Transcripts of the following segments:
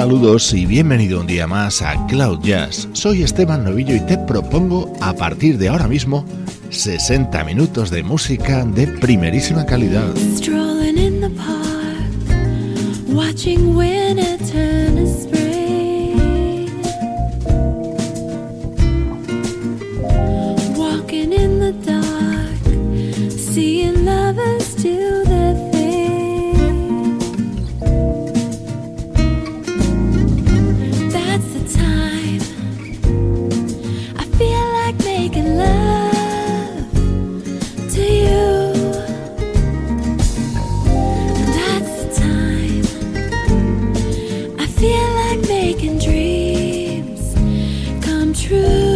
Saludos y bienvenido un día más a Cloud Jazz. Soy Esteban Novillo y te propongo a partir de ahora mismo 60 minutos de música de primerísima calidad. Feel Like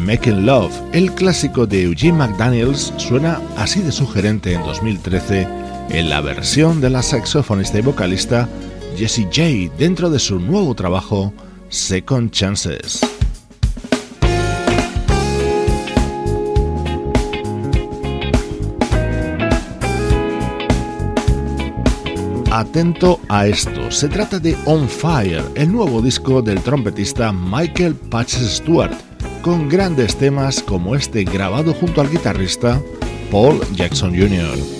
Making Love, el clásico de Eugene McDaniels, suena así de sugerente en 2013 en la versión de la saxofonista y vocalista Jessie J dentro de su nuevo trabajo Second Chances. Atento a esto, se trata de On Fire, el nuevo disco del trompetista Michael Patches Stewart con grandes temas como este grabado junto al guitarrista Paul Jackson Jr.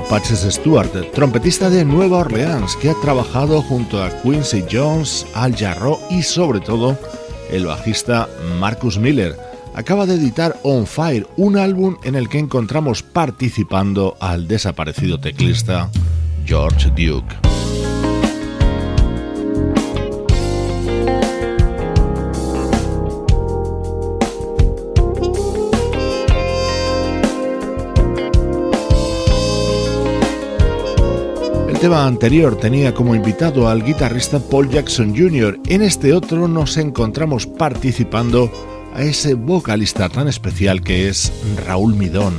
Michael Stewart, trompetista de Nueva Orleans que ha trabajado junto a Quincy Jones, Al Jarreau y sobre todo el bajista Marcus Miller. Acaba de editar On Fire, un álbum en el que encontramos participando al desaparecido teclista George Duke. Tema anterior tenía como invitado al guitarrista Paul Jackson Jr. En este otro nos encontramos participando a ese vocalista tan especial que es Raúl Midón.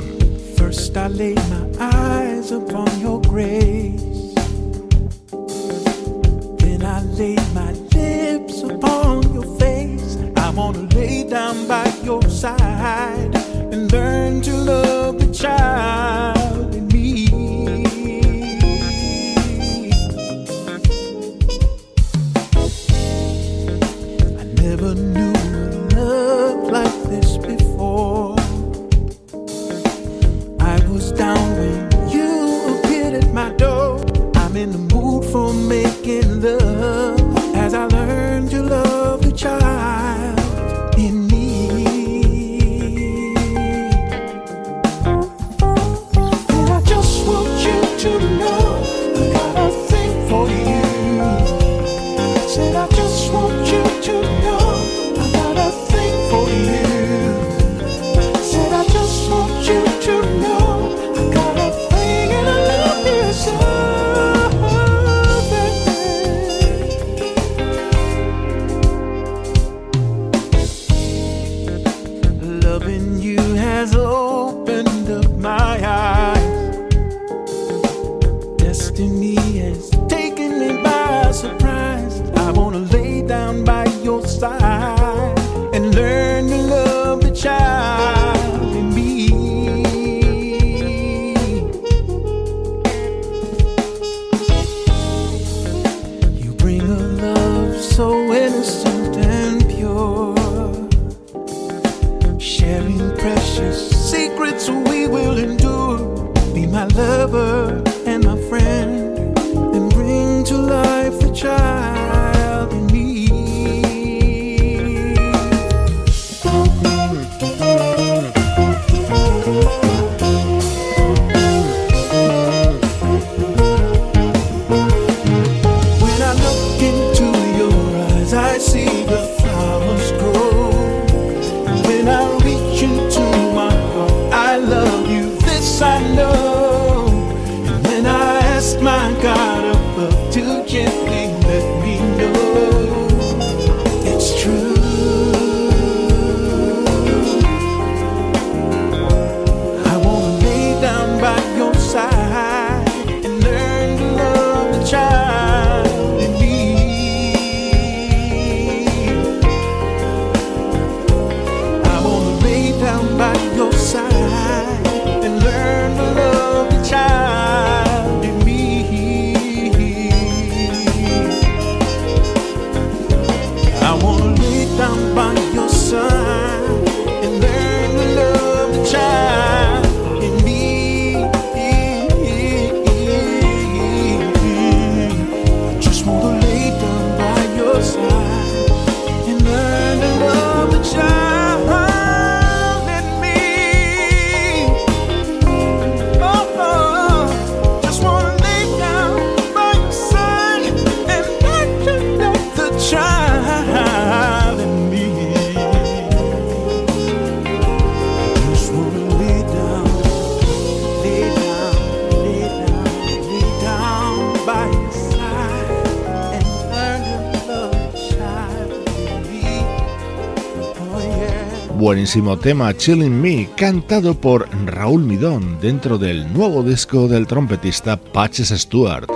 Buenísimo tema Chilling Me, cantado por Raúl Midón dentro del nuevo disco del trompetista Patches Stewart.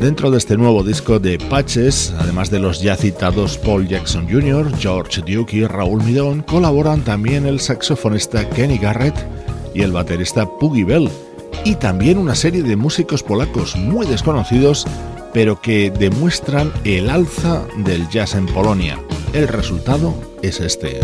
Dentro de este nuevo disco de Patches, además de los ya citados Paul Jackson Jr., George Duke y Raúl Midón, colaboran también el saxofonista Kenny Garrett y el baterista Puggy Bell y también una serie de músicos polacos muy desconocidos pero que demuestran el alza del jazz en Polonia. El resultado es este.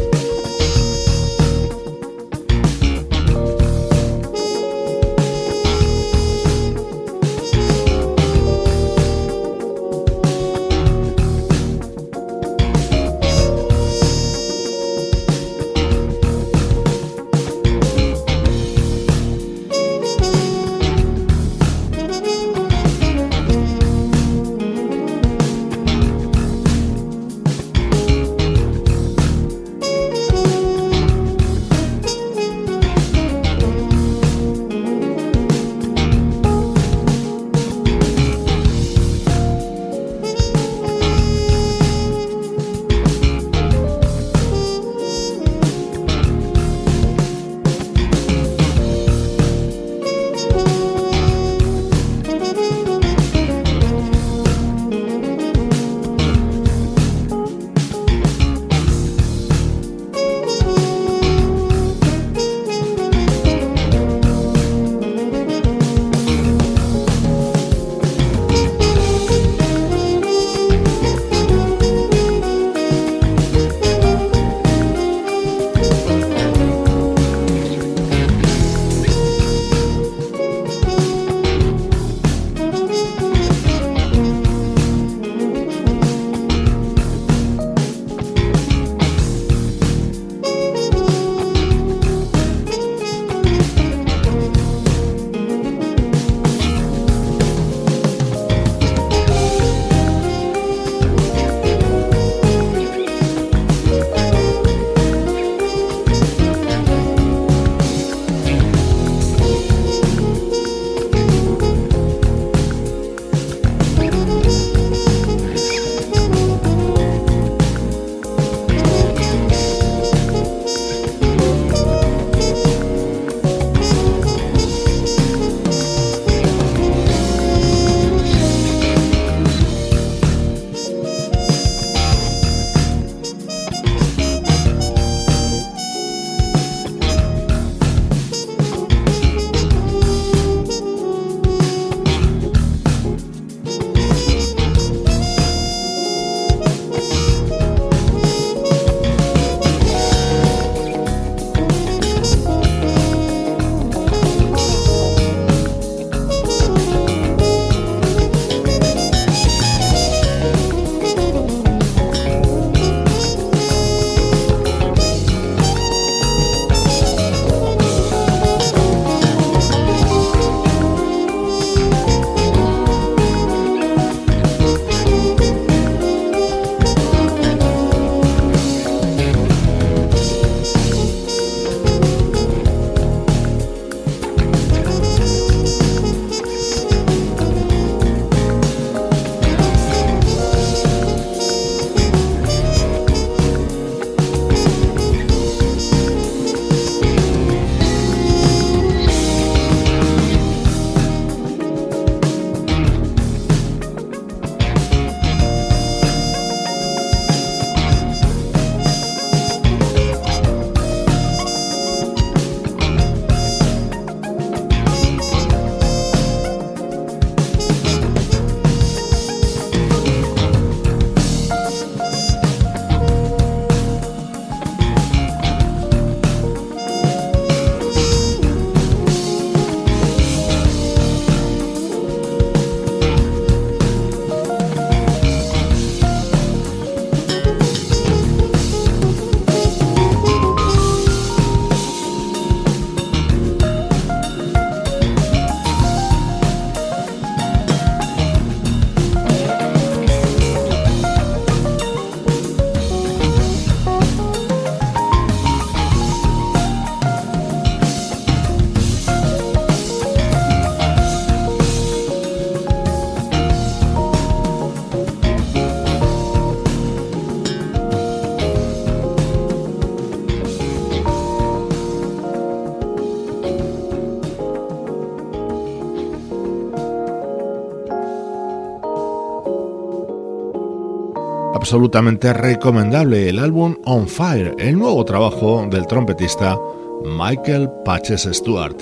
Absolutamente recomendable el álbum On Fire, el nuevo trabajo del trompetista Michael Patches Stewart.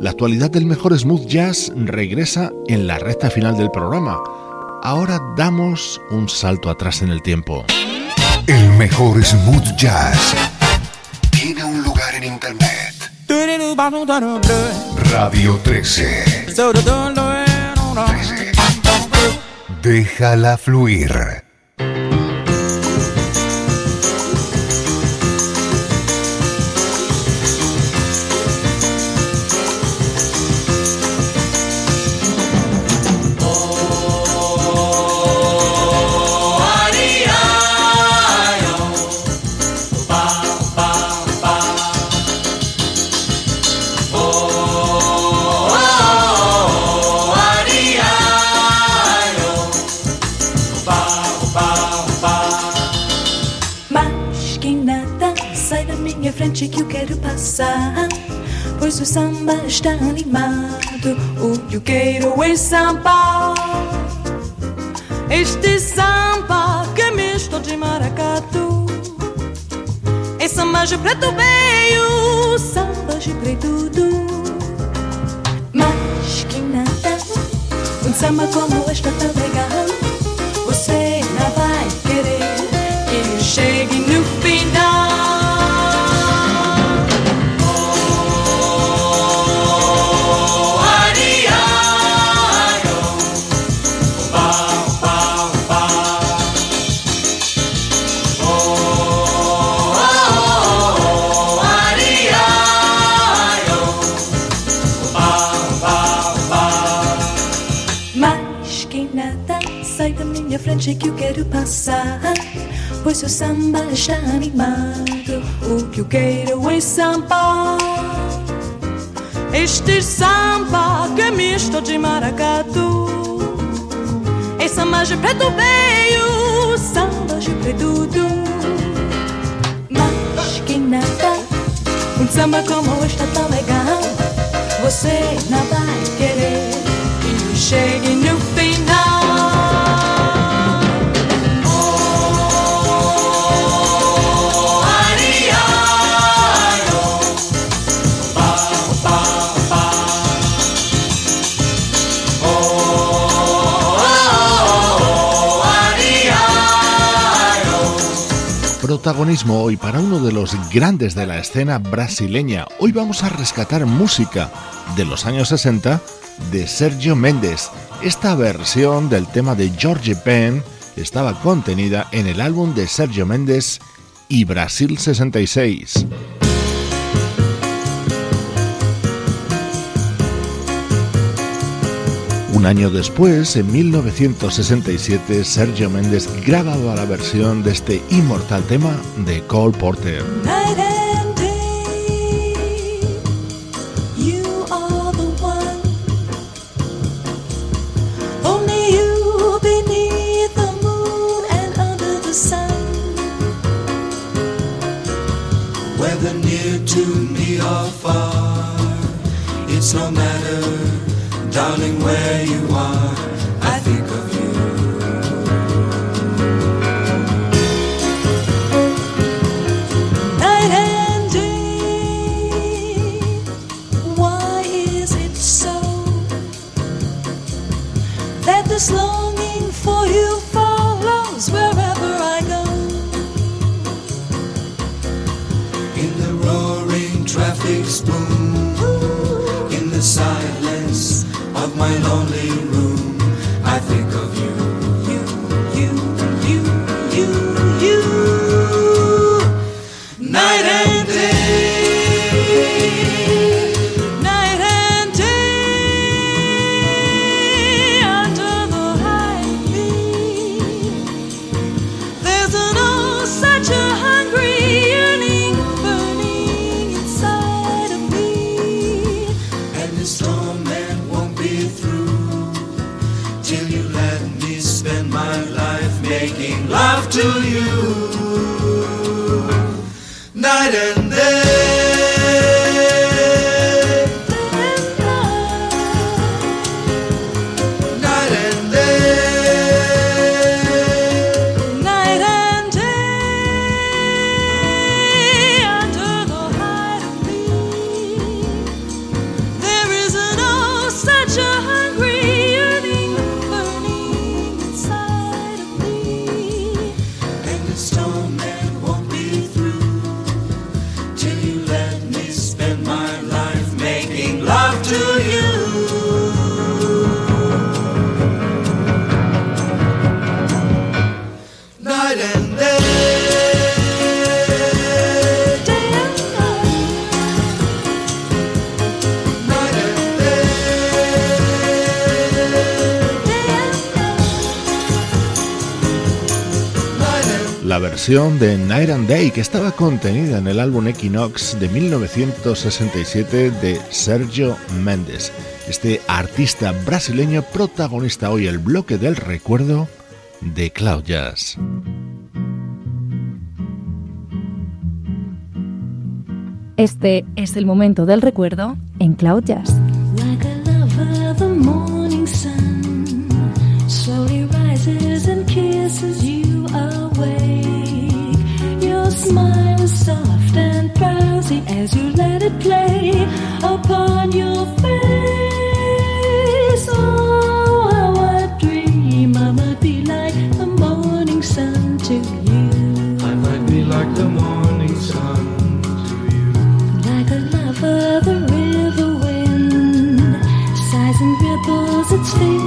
La actualidad del mejor smooth jazz regresa en la recta final del programa. Ahora damos un salto atrás en el tiempo. El mejor smooth jazz tiene un lugar en internet. Radio 13. 13. Déjala fluir. Passar. Pois o samba está animado, o que eu quero é samba. Este samba que é misto de maracatu. É samba de preto veio, samba de preto do. Mas que nada, um samba como este tá legal. Você não vai querer que chegue no Pois o samba está animado, o que eu quero é samba. Este samba que é misto de maracatu. É samba de preto veio, samba de preto do. Mas que nada, um samba como este tão legal. Você não vai querer que chegue no final. Protagonismo hoy para uno de los grandes de la escena brasileña. Hoy vamos a rescatar música de los años 60 de Sergio Méndez. Esta versión del tema de George Penn estaba contenida en el álbum de Sergio Méndez y Brasil 66. Un año después, en 1967, Sergio Méndez grababa la versión de este inmortal tema de Cole Porter. Darling, where you are, de Night and Day que estaba contenida en el álbum Equinox de 1967 de Sergio Méndez, este artista brasileño protagonista hoy el bloque del recuerdo de Cloud Jazz. Este es el momento del recuerdo en Cloud Jazz. smile is soft and drowsy as you let it play upon your face. Oh, how I dream I might be like the morning sun to you. I might be like the morning sun to you. Like a lover, the river wind sighs and ripples its face.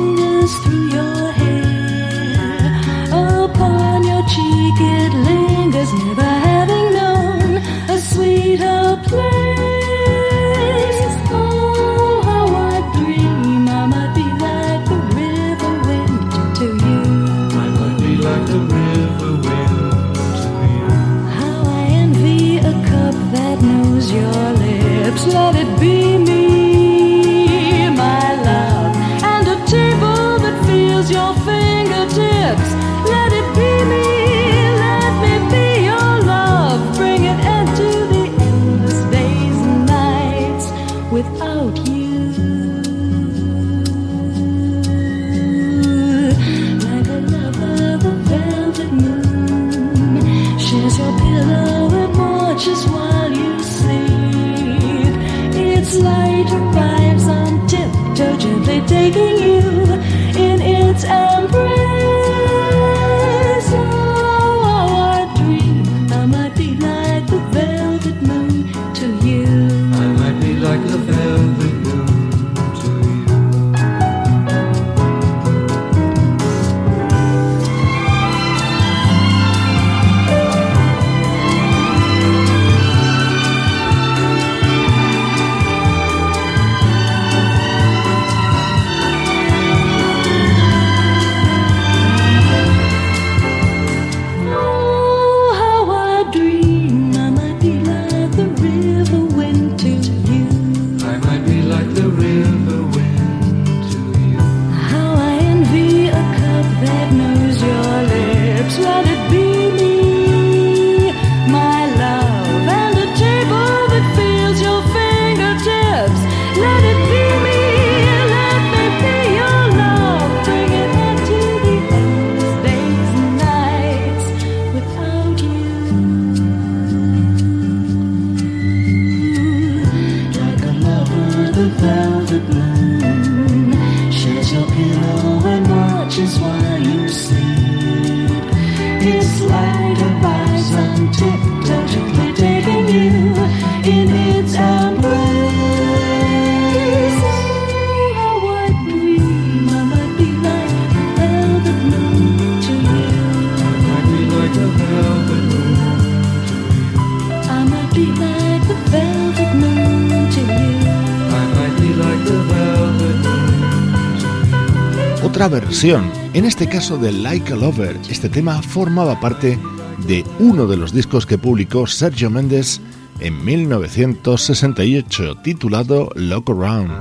en este caso de Like a Lover. Este tema formaba parte de uno de los discos que publicó Sergio Méndez en 1968, titulado Look Around.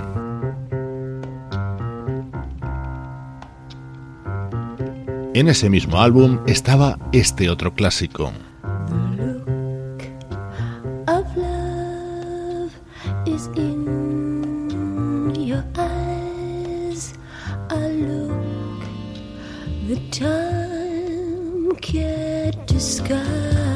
En ese mismo álbum estaba este otro clásico. time can't disguise.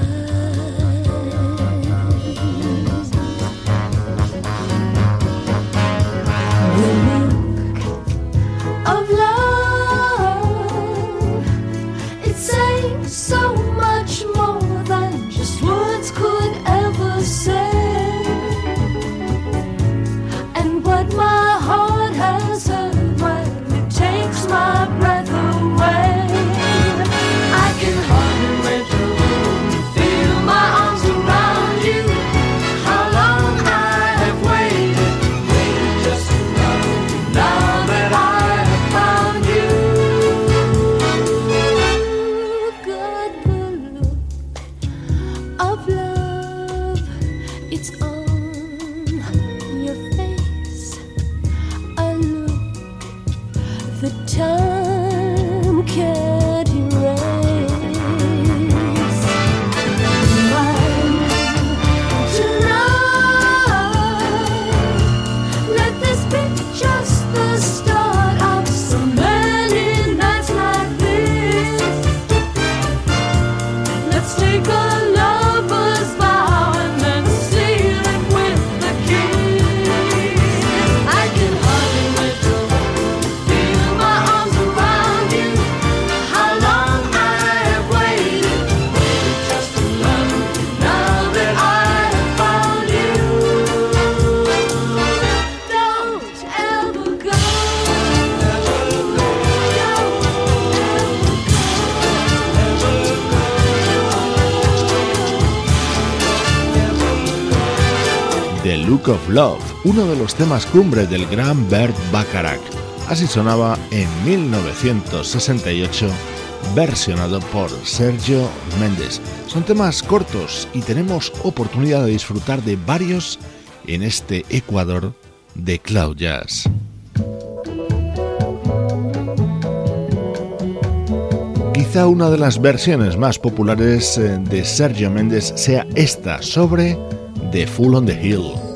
Of Love, uno de los temas cumbre del gran Bert Bacharach. Así sonaba en 1968, versionado por Sergio Méndez. Son temas cortos y tenemos oportunidad de disfrutar de varios en este Ecuador de Cloud Jazz. Quizá una de las versiones más populares eh, de Sergio Méndez sea esta sobre The Full on the Hill.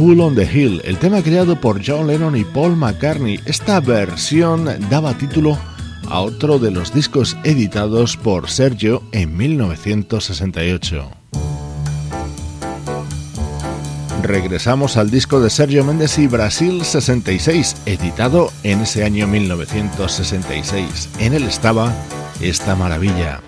Full on the Hill, el tema creado por John Lennon y Paul McCartney. Esta versión daba título a otro de los discos editados por Sergio en 1968. Regresamos al disco de Sergio Méndez y Brasil 66, editado en ese año 1966. En él estaba esta maravilla.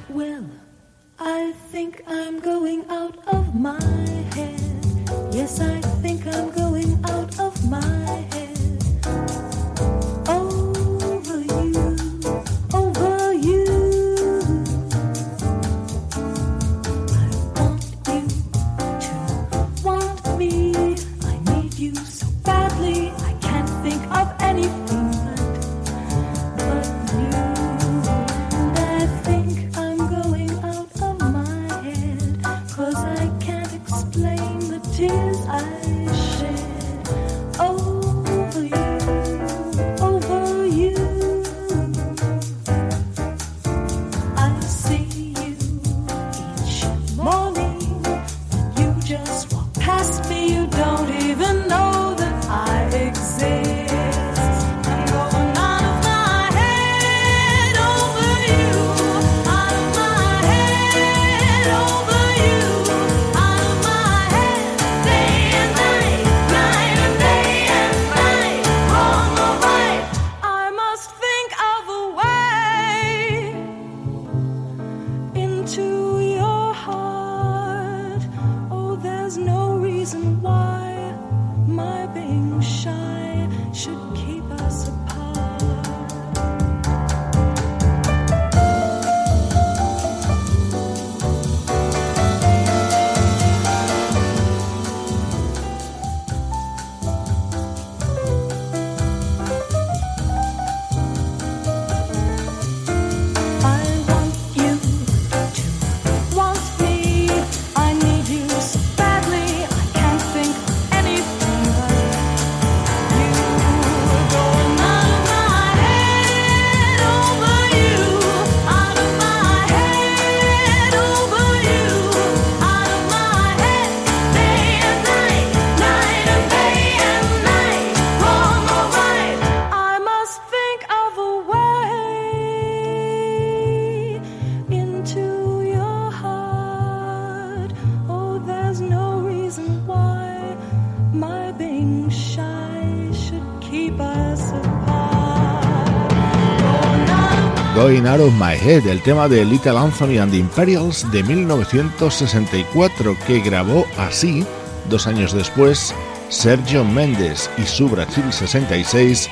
Going Out of My Head, el tema de Little Anthony and the Imperials de 1964, que grabó así, dos años después, Sergio Méndez y su Brasil 66,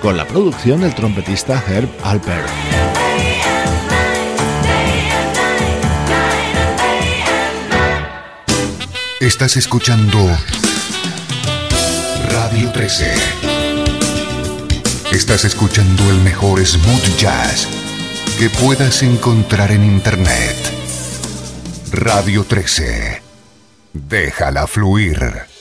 con la producción del trompetista Herb Alper. Estás escuchando Radio 13. Estás escuchando el mejor smooth jazz que puedas encontrar en Internet. Radio 13. Déjala fluir.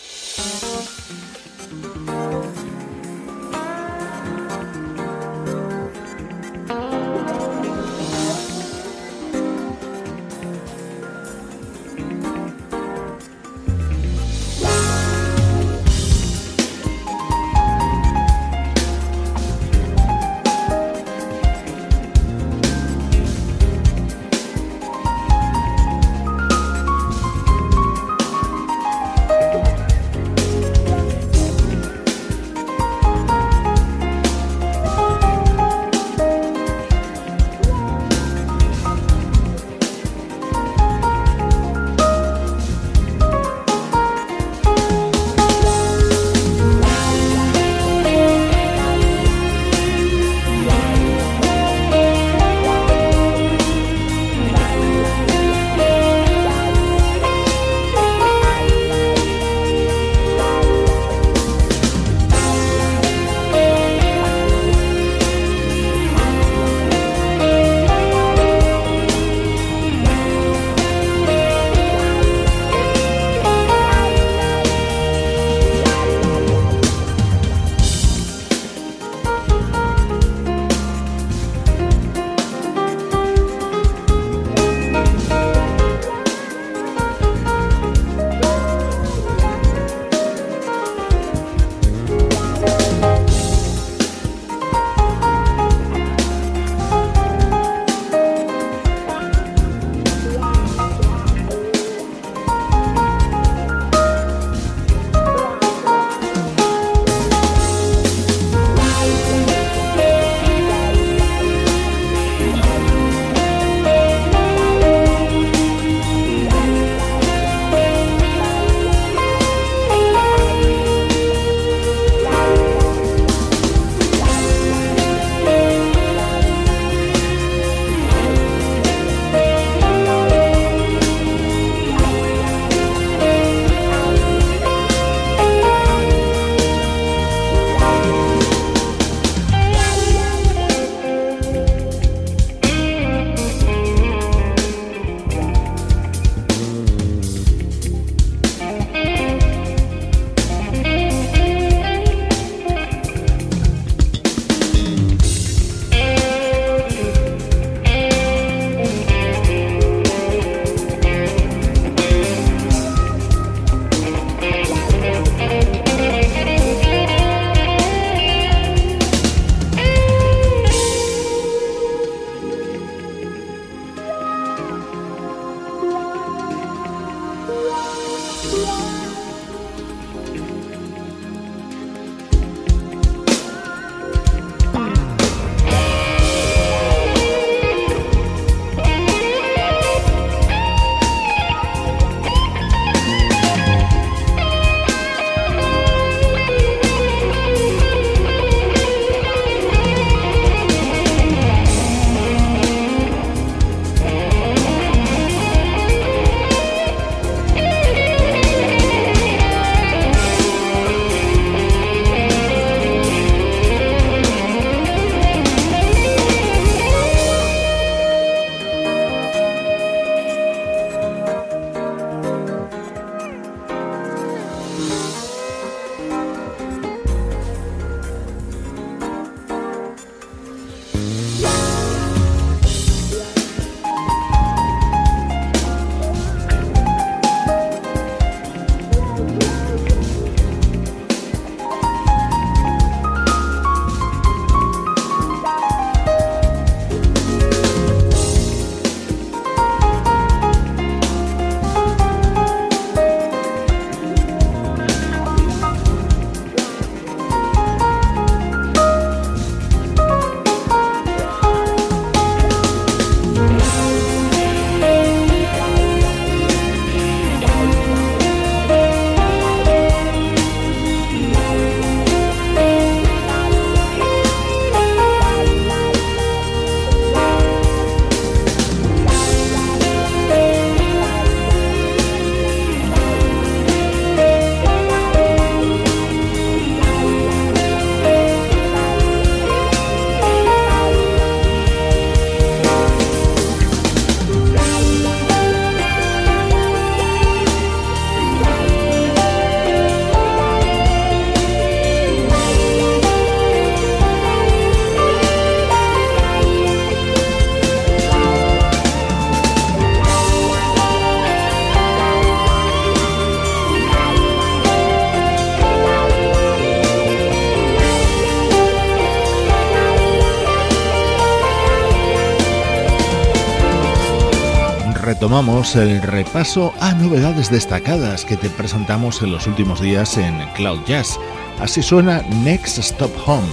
Retomamos el repaso a novedades destacadas que te presentamos en los últimos días en Cloud Jazz. Así suena Next Stop Home,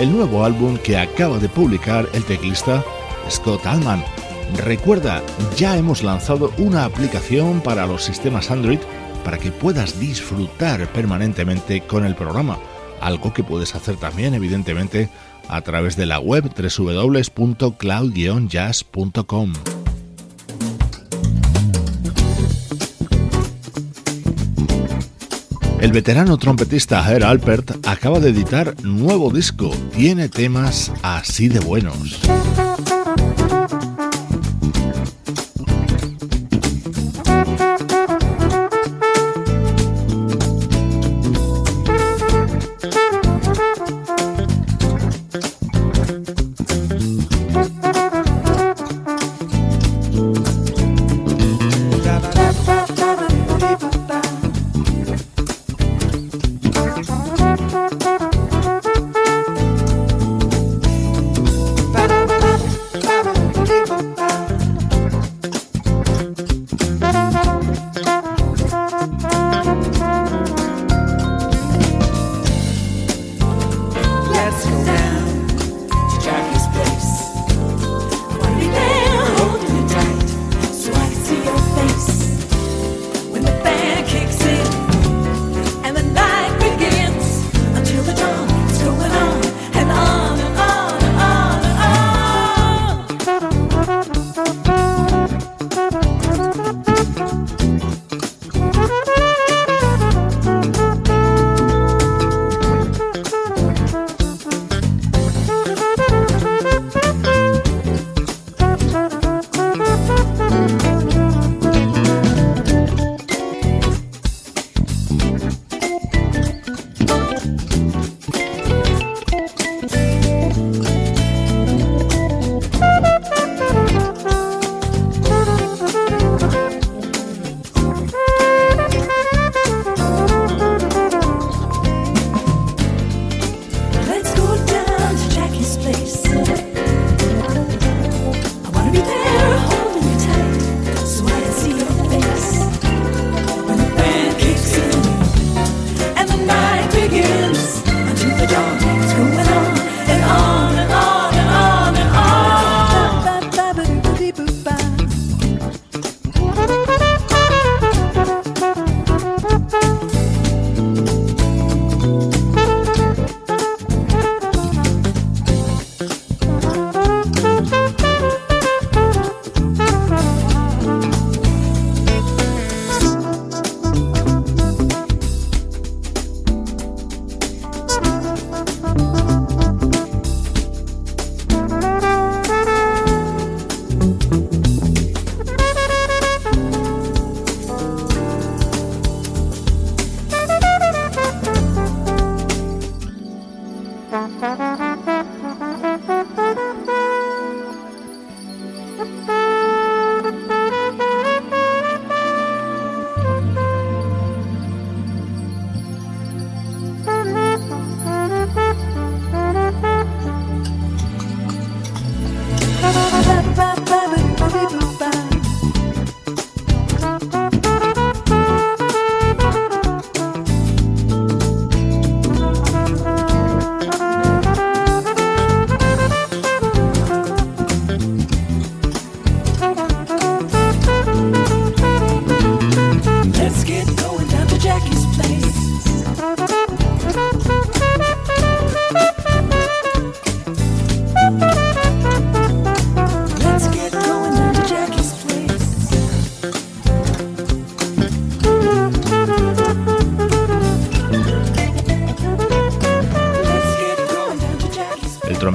el nuevo álbum que acaba de publicar el teclista Scott Allman. Recuerda, ya hemos lanzado una aplicación para los sistemas Android para que puedas disfrutar permanentemente con el programa, algo que puedes hacer también evidentemente a través de la web www.cloud-jazz.com. El veterano trompetista Herr Alpert acaba de editar nuevo disco. Tiene temas así de buenos.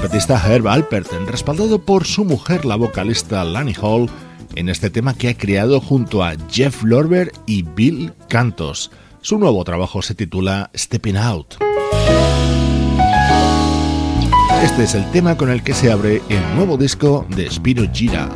Herb Alpert, respaldado por su mujer, la vocalista Lani Hall, en este tema que ha creado junto a Jeff Lorber y Bill Cantos. Su nuevo trabajo se titula Stepping Out. Este es el tema con el que se abre el nuevo disco de Spiro Gira.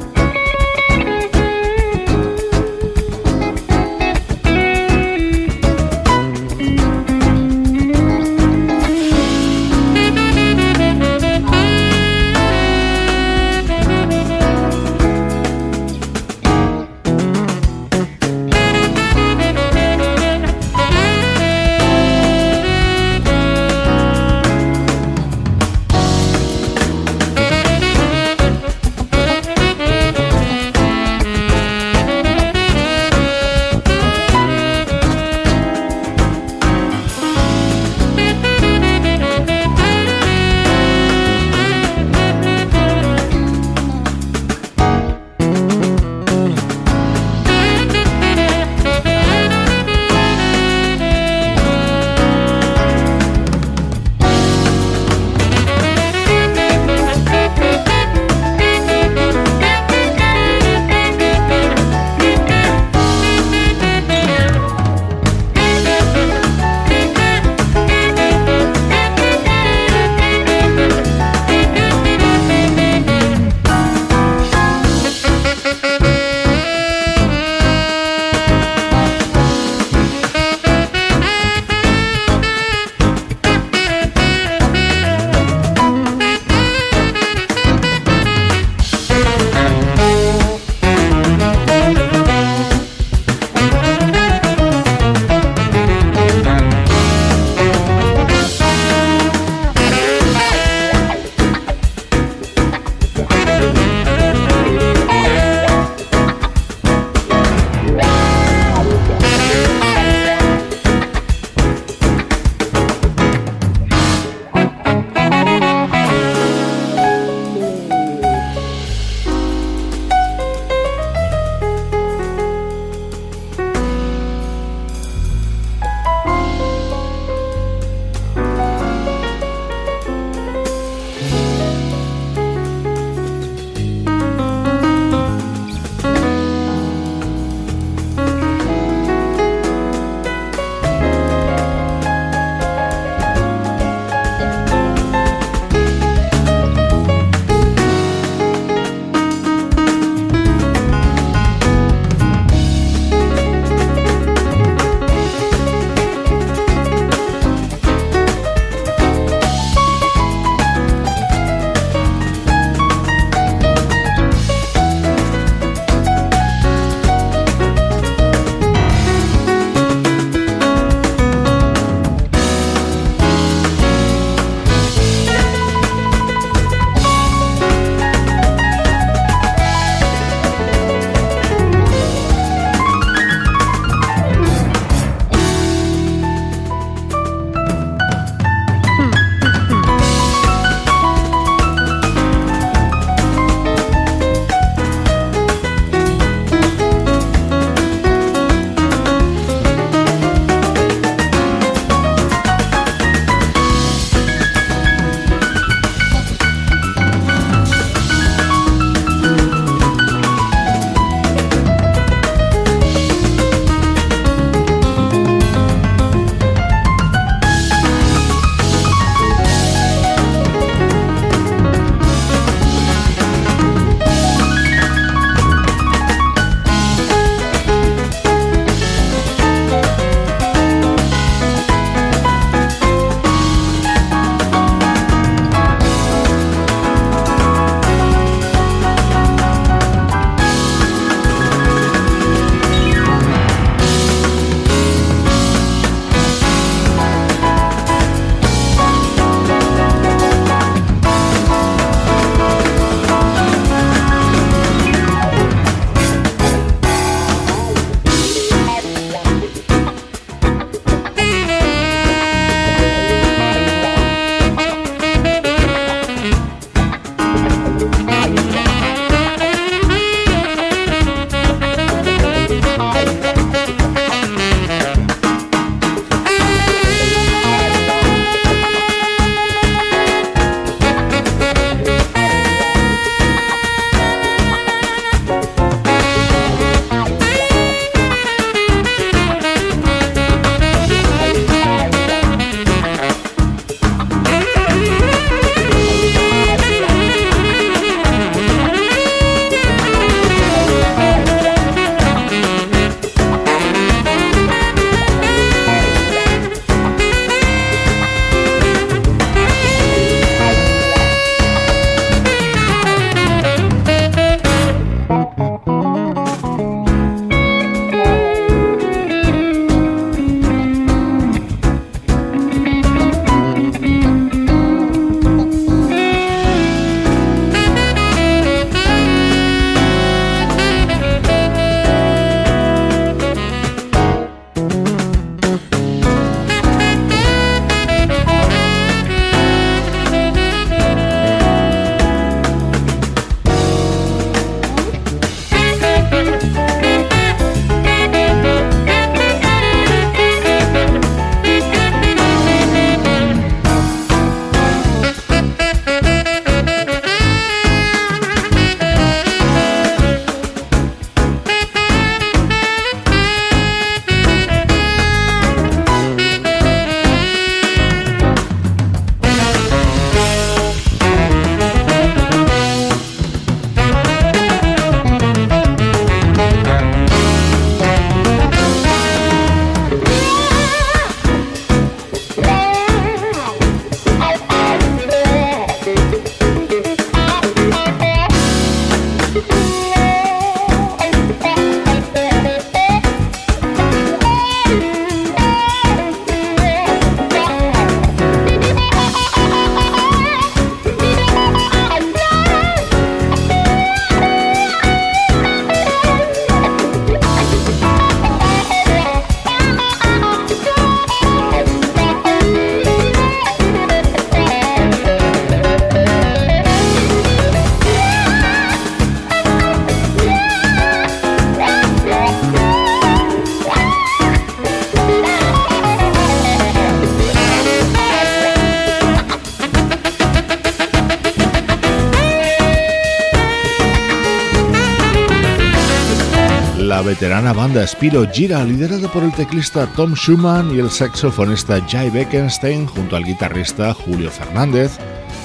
Veterana banda Spiro Gira, liderada por el teclista Tom Schumann y el saxofonista Jay Beckenstein, junto al guitarrista Julio Fernández,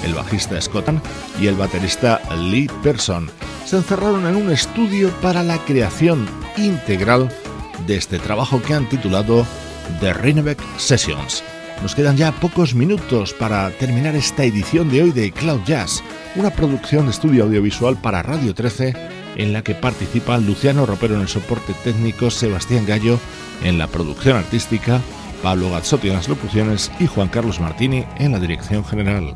el bajista Scott y el baterista Lee Person, se encerraron en un estudio para la creación integral de este trabajo que han titulado The Rinebeck Sessions. Nos quedan ya pocos minutos para terminar esta edición de hoy de Cloud Jazz, una producción de estudio audiovisual para Radio 13 en la que participan Luciano Ropero en el soporte técnico, Sebastián Gallo en la producción artística, Pablo Gazzotti en las locuciones y Juan Carlos Martini en la dirección general.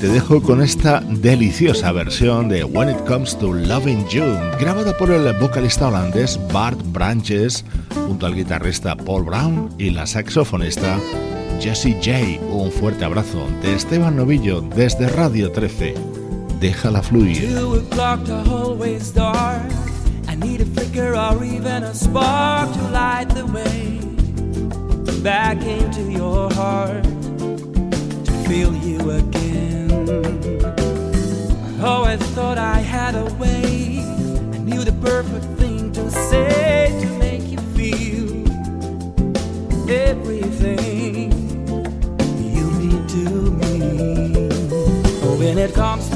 Te dejo con esta deliciosa versión de When It Comes to Loving You, grabada por el vocalista holandés Bart Branches junto al guitarrista Paul Brown y la saxofonista Jesse J. Un fuerte abrazo de Esteban Novillo desde Radio 13. Déjala fluir. Need a flicker or even a spark to light the way back into your heart to feel you again. Oh, I thought I had a way. I knew the perfect thing to say to make you feel everything When it comes